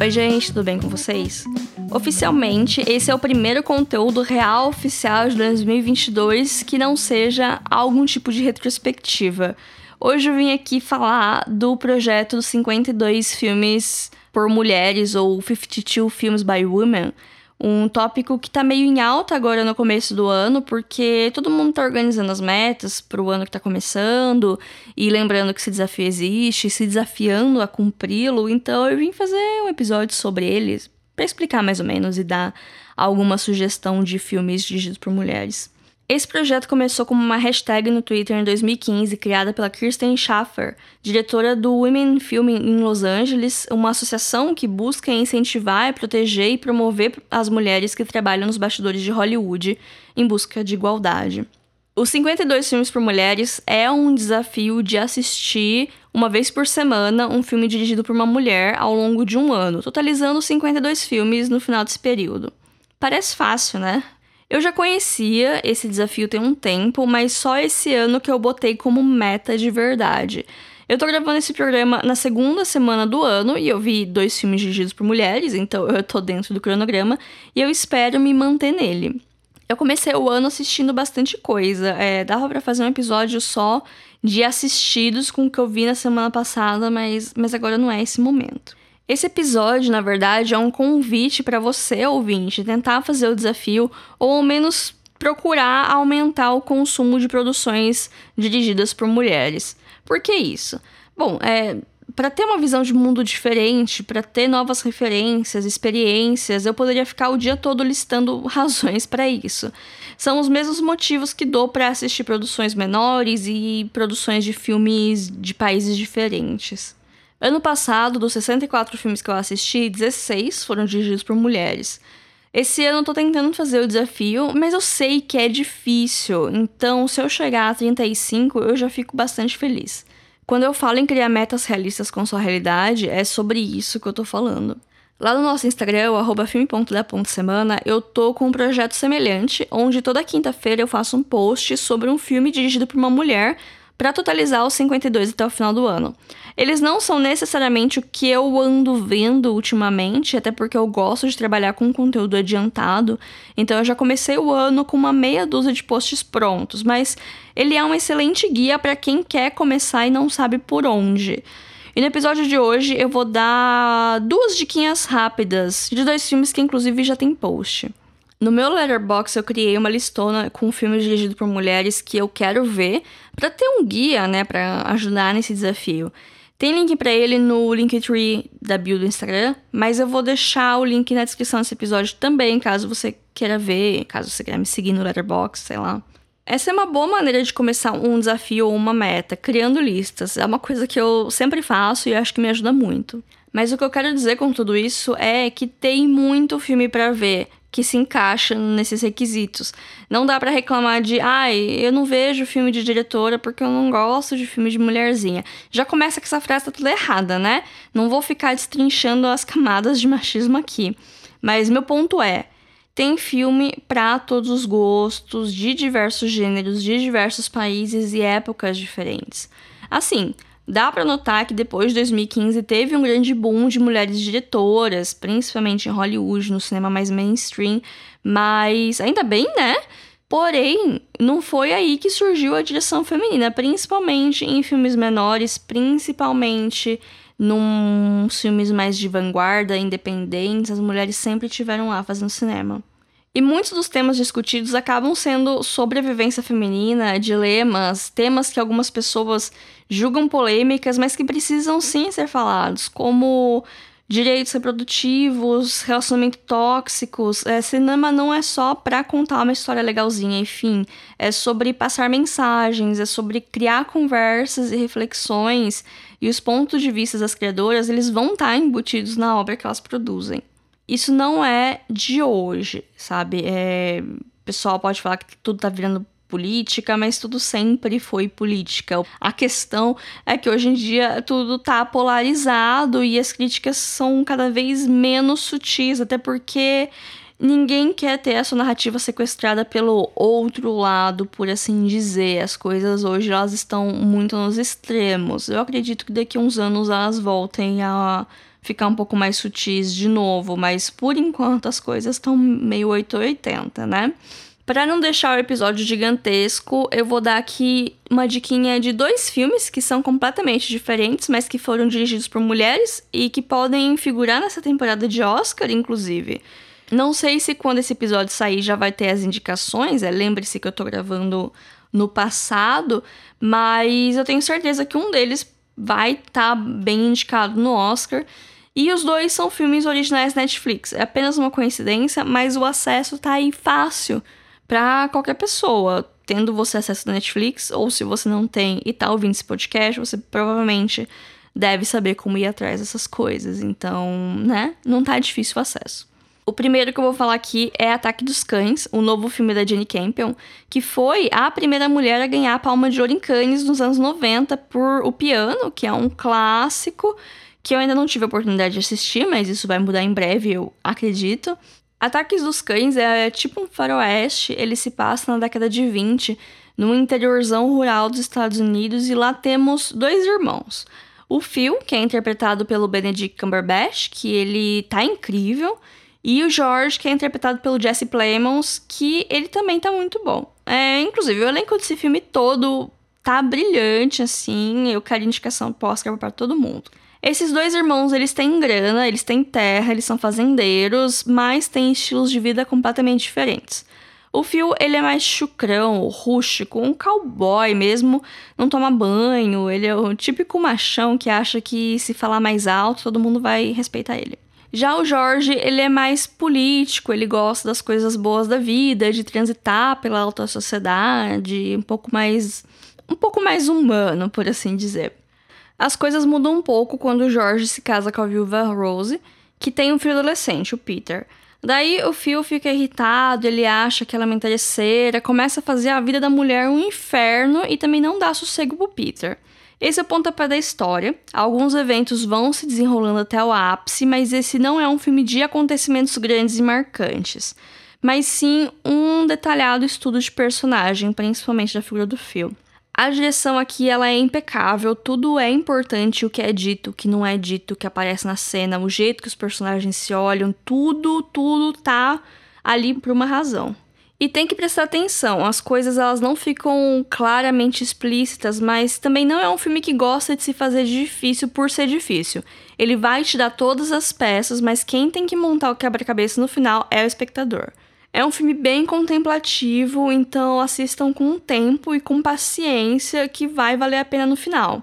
Oi, gente, tudo bem com vocês? Oficialmente, esse é o primeiro conteúdo real oficial de 2022 que não seja algum tipo de retrospectiva. Hoje eu vim aqui falar do projeto dos 52 filmes por mulheres ou 52 Films by Women, um tópico que tá meio em alta agora no começo do ano, porque todo mundo tá organizando as metas pro ano que tá começando, e lembrando que esse desafio existe, se desafiando a cumpri-lo, então eu vim fazer um episódio sobre eles, para explicar mais ou menos e dar alguma sugestão de filmes dirigidos por mulheres. Esse projeto começou como uma hashtag no Twitter em 2015, criada pela Kirsten Schaffer, diretora do Women Film em Los Angeles, uma associação que busca incentivar, proteger e promover as mulheres que trabalham nos bastidores de Hollywood em busca de igualdade. Os 52 filmes por mulheres é um desafio de assistir uma vez por semana um filme dirigido por uma mulher ao longo de um ano, totalizando 52 filmes no final desse período. Parece fácil, né? Eu já conhecia esse desafio tem um tempo, mas só esse ano que eu botei como meta de verdade. Eu tô gravando esse programa na segunda semana do ano e eu vi dois filmes dirigidos por mulheres, então eu tô dentro do cronograma e eu espero me manter nele. Eu comecei o ano assistindo bastante coisa, é, dava para fazer um episódio só de assistidos com o que eu vi na semana passada, mas, mas agora não é esse momento. Esse episódio, na verdade, é um convite para você, ouvinte, tentar fazer o desafio ou ao menos procurar aumentar o consumo de produções dirigidas por mulheres. Por que isso? Bom, é, para ter uma visão de mundo diferente, para ter novas referências, experiências, eu poderia ficar o dia todo listando razões para isso. São os mesmos motivos que dou para assistir produções menores e produções de filmes de países diferentes. Ano passado, dos 64 filmes que eu assisti, 16 foram dirigidos por mulheres. Esse ano eu tô tentando fazer o desafio, mas eu sei que é difícil, então se eu chegar a 35, eu já fico bastante feliz. Quando eu falo em criar metas realistas com sua realidade, é sobre isso que eu tô falando. Lá no nosso Instagram, o filme.da.semana, eu tô com um projeto semelhante, onde toda quinta-feira eu faço um post sobre um filme dirigido por uma mulher para totalizar os 52 até o final do ano. Eles não são necessariamente o que eu ando vendo ultimamente, até porque eu gosto de trabalhar com conteúdo adiantado, então eu já comecei o ano com uma meia dúzia de posts prontos, mas ele é um excelente guia para quem quer começar e não sabe por onde. E no episódio de hoje eu vou dar duas diquinhas rápidas de dois filmes que inclusive já tem post. No meu Letterboxd eu criei uma listona com filmes dirigidos por mulheres que eu quero ver para ter um guia, né, para ajudar nesse desafio. Tem link para ele no Linktree da bio do Instagram, mas eu vou deixar o link na descrição desse episódio também, caso você queira ver, caso você queira me seguir no Letterboxd, sei lá. Essa é uma boa maneira de começar um desafio ou uma meta, criando listas. É uma coisa que eu sempre faço e acho que me ajuda muito. Mas o que eu quero dizer com tudo isso é que tem muito filme para ver que se encaixa nesses requisitos. Não dá para reclamar de, ai, eu não vejo filme de diretora porque eu não gosto de filme de mulherzinha. Já começa que essa frase tá tudo errada, né? Não vou ficar destrinchando as camadas de machismo aqui. Mas meu ponto é, tem filme para todos os gostos, de diversos gêneros, de diversos países e épocas diferentes. Assim, Dá para notar que depois de 2015 teve um grande boom de mulheres diretoras, principalmente em Hollywood, no cinema mais mainstream, mas ainda bem, né? Porém, não foi aí que surgiu a direção feminina, principalmente em filmes menores, principalmente num filmes mais de vanguarda, independentes, as mulheres sempre tiveram lá fazendo cinema. E muitos dos temas discutidos acabam sendo sobre a vivência feminina, dilemas, temas que algumas pessoas julgam polêmicas, mas que precisam sim ser falados, como direitos reprodutivos, relacionamentos tóxicos. É, cinema não é só para contar uma história legalzinha, enfim, é sobre passar mensagens, é sobre criar conversas e reflexões, e os pontos de vista das criadoras, eles vão estar tá embutidos na obra que elas produzem. Isso não é de hoje, sabe? É, o pessoal pode falar que tudo tá virando política, mas tudo sempre foi política. A questão é que hoje em dia tudo tá polarizado e as críticas são cada vez menos sutis, até porque ninguém quer ter a sua narrativa sequestrada pelo outro lado, por assim dizer. As coisas hoje elas estão muito nos extremos. Eu acredito que daqui a uns anos elas voltem a ficar um pouco mais sutis de novo, mas por enquanto as coisas estão meio 880, né? Para não deixar o episódio gigantesco, eu vou dar aqui uma diquinha de dois filmes que são completamente diferentes, mas que foram dirigidos por mulheres e que podem figurar nessa temporada de Oscar, inclusive. Não sei se quando esse episódio sair já vai ter as indicações, é, lembre-se que eu tô gravando no passado, mas eu tenho certeza que um deles vai estar tá bem indicado no Oscar. E os dois são filmes originais Netflix. É apenas uma coincidência, mas o acesso tá aí fácil para qualquer pessoa. Tendo você acesso à Netflix, ou se você não tem e tá ouvindo esse podcast, você provavelmente deve saber como ir atrás dessas coisas. Então, né? Não tá difícil o acesso. O primeiro que eu vou falar aqui é Ataque dos Cães, o novo filme da Jenny Campion, que foi a primeira mulher a ganhar a Palma de Ouro em Cannes nos anos 90 por O Piano, que é um clássico que eu ainda não tive a oportunidade de assistir, mas isso vai mudar em breve, eu acredito. Ataques dos Cães é tipo um faroeste, ele se passa na década de 20, no interiorzão rural dos Estados Unidos, e lá temos dois irmãos. O Phil, que é interpretado pelo Benedict Cumberbatch, que ele tá incrível, e o George, que é interpretado pelo Jesse Plemons, que ele também tá muito bom. É, inclusive, o elenco desse filme todo tá brilhante, assim, eu quero indicação pro Oscar para todo mundo. Esses dois irmãos, eles têm grana, eles têm terra, eles são fazendeiros, mas têm estilos de vida completamente diferentes. O Phil, ele é mais chucrão, rústico, um cowboy mesmo, não toma banho, ele é o típico machão que acha que se falar mais alto, todo mundo vai respeitar ele. Já o Jorge, ele é mais político, ele gosta das coisas boas da vida, de transitar pela alta sociedade, um pouco mais um pouco mais humano, por assim dizer. As coisas mudam um pouco quando George se casa com a viúva Rose, que tem um filho adolescente, o Peter. Daí o Phil fica irritado, ele acha que ela é uma interesseira, começa a fazer a vida da mulher um inferno e também não dá sossego pro Peter. Esse é o pontapé da história. Alguns eventos vão se desenrolando até o ápice, mas esse não é um filme de acontecimentos grandes e marcantes, mas sim um detalhado estudo de personagem, principalmente da figura do Phil. A direção aqui ela é impecável, tudo é importante, o que é dito, o que não é dito, o que aparece na cena, o jeito que os personagens se olham, tudo, tudo tá ali por uma razão. E tem que prestar atenção, as coisas elas não ficam claramente explícitas, mas também não é um filme que gosta de se fazer difícil por ser difícil. Ele vai te dar todas as peças, mas quem tem que montar o quebra-cabeça no final é o espectador. É um filme bem contemplativo, então assistam com tempo e com paciência que vai valer a pena no final.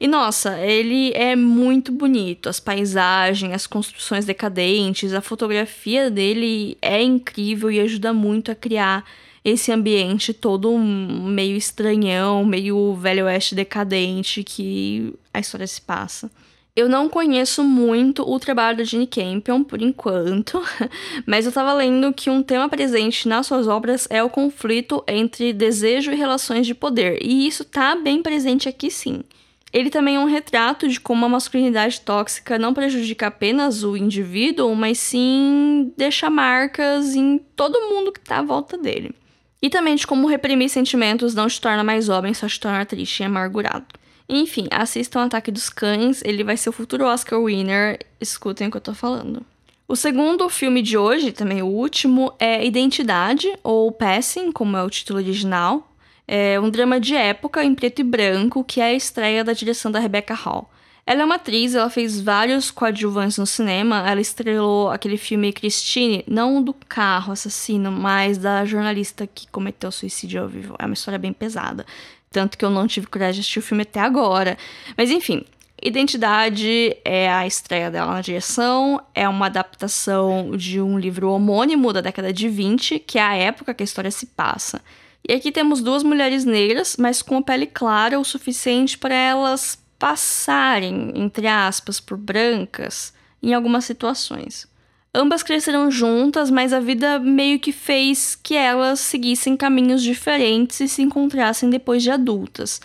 E nossa, ele é muito bonito. As paisagens, as construções decadentes, a fotografia dele é incrível e ajuda muito a criar esse ambiente todo meio estranhão, meio velho oeste decadente que a história se passa. Eu não conheço muito o trabalho da Jeanne Campion, por enquanto, mas eu estava lendo que um tema presente nas suas obras é o conflito entre desejo e relações de poder, e isso tá bem presente aqui sim. Ele também é um retrato de como a masculinidade tóxica não prejudica apenas o indivíduo, mas sim deixa marcas em todo mundo que está à volta dele. E também de como reprimir sentimentos não te torna mais homem, só te torna triste e amargurado. Enfim, assistam Ataque dos Cães, ele vai ser o futuro Oscar winner, escutem o que eu tô falando. O segundo filme de hoje, também o último, é Identidade, ou Passing, como é o título original. É um drama de época em preto e branco, que é a estreia da direção da Rebecca Hall. Ela é uma atriz, ela fez vários coadjuvantes no cinema. Ela estrelou aquele filme Christine, não do carro assassino, mas da jornalista que cometeu suicídio ao vivo. É uma história bem pesada. Tanto que eu não tive coragem de assistir o filme até agora. Mas enfim, Identidade é a estreia dela na direção, é uma adaptação de um livro homônimo da década de 20, que é a época que a história se passa. E aqui temos duas mulheres negras, mas com a pele clara o suficiente para elas passarem, entre aspas, por brancas em algumas situações. Ambas cresceram juntas, mas a vida meio que fez que elas seguissem caminhos diferentes e se encontrassem depois de adultas.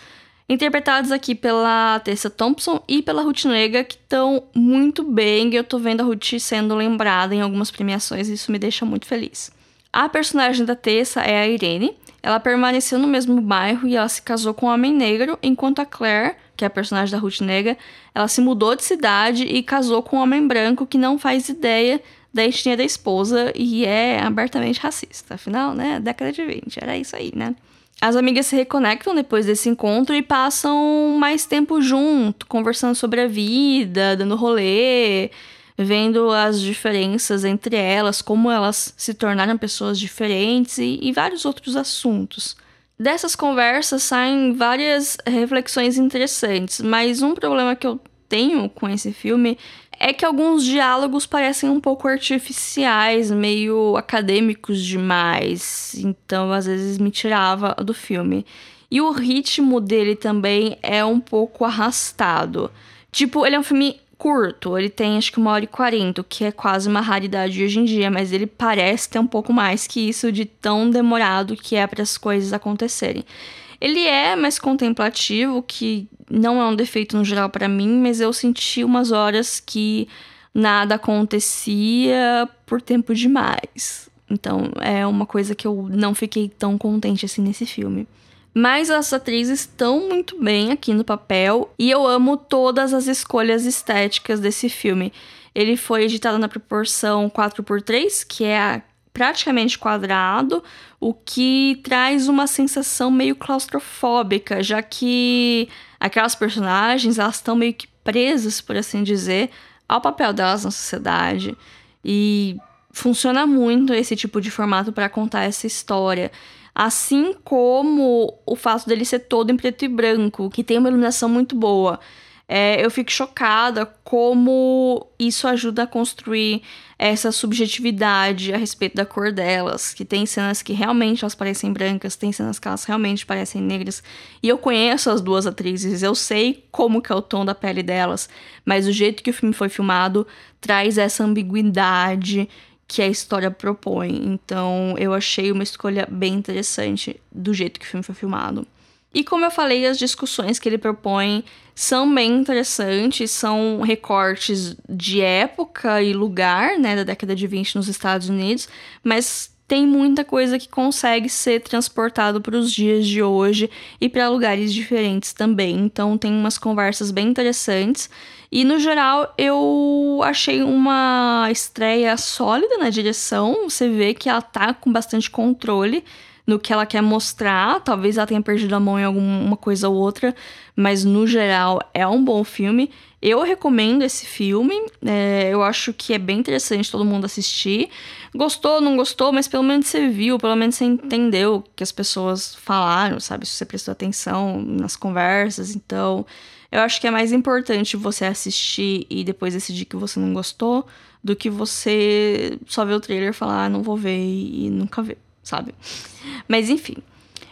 Interpretadas aqui pela Tessa Thompson e pela Ruth Nega, que estão muito bem. Eu tô vendo a Ruth sendo lembrada em algumas premiações e isso me deixa muito feliz. A personagem da Tessa é a Irene. Ela permaneceu no mesmo bairro e ela se casou com um homem negro, enquanto a Claire que é a personagem da Ruth Nega, ela se mudou de cidade e casou com um homem branco que não faz ideia da etnia da esposa e é abertamente racista. Afinal, né, década de 20, era isso aí, né? As amigas se reconectam depois desse encontro e passam mais tempo junto, conversando sobre a vida, dando rolê, vendo as diferenças entre elas, como elas se tornaram pessoas diferentes e, e vários outros assuntos. Dessas conversas saem várias reflexões interessantes, mas um problema que eu tenho com esse filme é que alguns diálogos parecem um pouco artificiais, meio acadêmicos demais. Então, às vezes me tirava do filme. E o ritmo dele também é um pouco arrastado. Tipo, ele é um filme curto, ele tem acho que uma hora e quarenta, que é quase uma raridade hoje em dia, mas ele parece ter um pouco mais que isso de tão demorado que é para as coisas acontecerem. Ele é mais contemplativo, que não é um defeito no geral para mim, mas eu senti umas horas que nada acontecia por tempo demais. Então é uma coisa que eu não fiquei tão contente assim nesse filme. Mas as atrizes estão muito bem aqui no papel e eu amo todas as escolhas estéticas desse filme. Ele foi editado na proporção 4x3, que é praticamente quadrado, o que traz uma sensação meio claustrofóbica, já que aquelas personagens elas estão meio que presas, por assim dizer, ao papel delas na sociedade. E funciona muito esse tipo de formato para contar essa história. Assim como o fato dele ser todo em preto e branco, que tem uma iluminação muito boa. É, eu fico chocada como isso ajuda a construir essa subjetividade a respeito da cor delas, que tem cenas que realmente elas parecem brancas, tem cenas que elas realmente parecem negras. E eu conheço as duas atrizes, eu sei como que é o tom da pele delas, mas o jeito que o filme foi filmado traz essa ambiguidade que a história propõe. Então, eu achei uma escolha bem interessante do jeito que o filme foi filmado. E como eu falei, as discussões que ele propõe são bem interessantes, são recortes de época e lugar, né, da década de 20 nos Estados Unidos, mas tem muita coisa que consegue ser transportado para os dias de hoje e para lugares diferentes também. Então tem umas conversas bem interessantes e no geral eu achei uma estreia sólida na direção. Você vê que ela tá com bastante controle no que ela quer mostrar. Talvez ela tenha perdido a mão em alguma coisa ou outra, mas no geral é um bom filme. Eu recomendo esse filme, é, eu acho que é bem interessante todo mundo assistir. Gostou, não gostou, mas pelo menos você viu, pelo menos você entendeu o que as pessoas falaram, sabe? Se você prestou atenção nas conversas, então. Eu acho que é mais importante você assistir e depois decidir que você não gostou do que você só ver o trailer e falar, ah, não vou ver e nunca ver sabe? Mas enfim.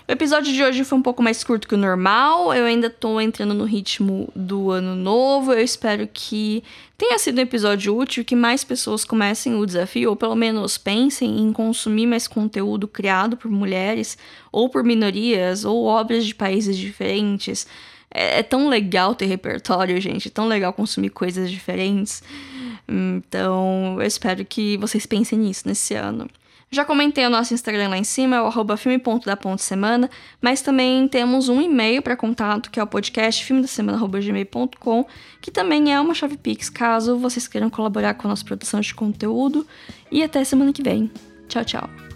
O episódio de hoje foi um pouco mais curto que o normal. Eu ainda tô entrando no ritmo do ano novo. Eu espero que tenha sido um episódio útil, que mais pessoas comecem o desafio, ou pelo menos pensem em consumir mais conteúdo criado por mulheres, ou por minorias, ou obras de países diferentes. É, é tão legal ter repertório, gente. É tão legal consumir coisas diferentes. Então, eu espero que vocês pensem nisso nesse ano. Já comentei o nosso Instagram lá em cima, é o arroba filme.da.semana, mas também temos um e-mail para contato, que é o podcast filmedasemana.gmail.com, que também é uma chave Pix, caso vocês queiram colaborar com a nossa produção de conteúdo. E até semana que vem. Tchau, tchau.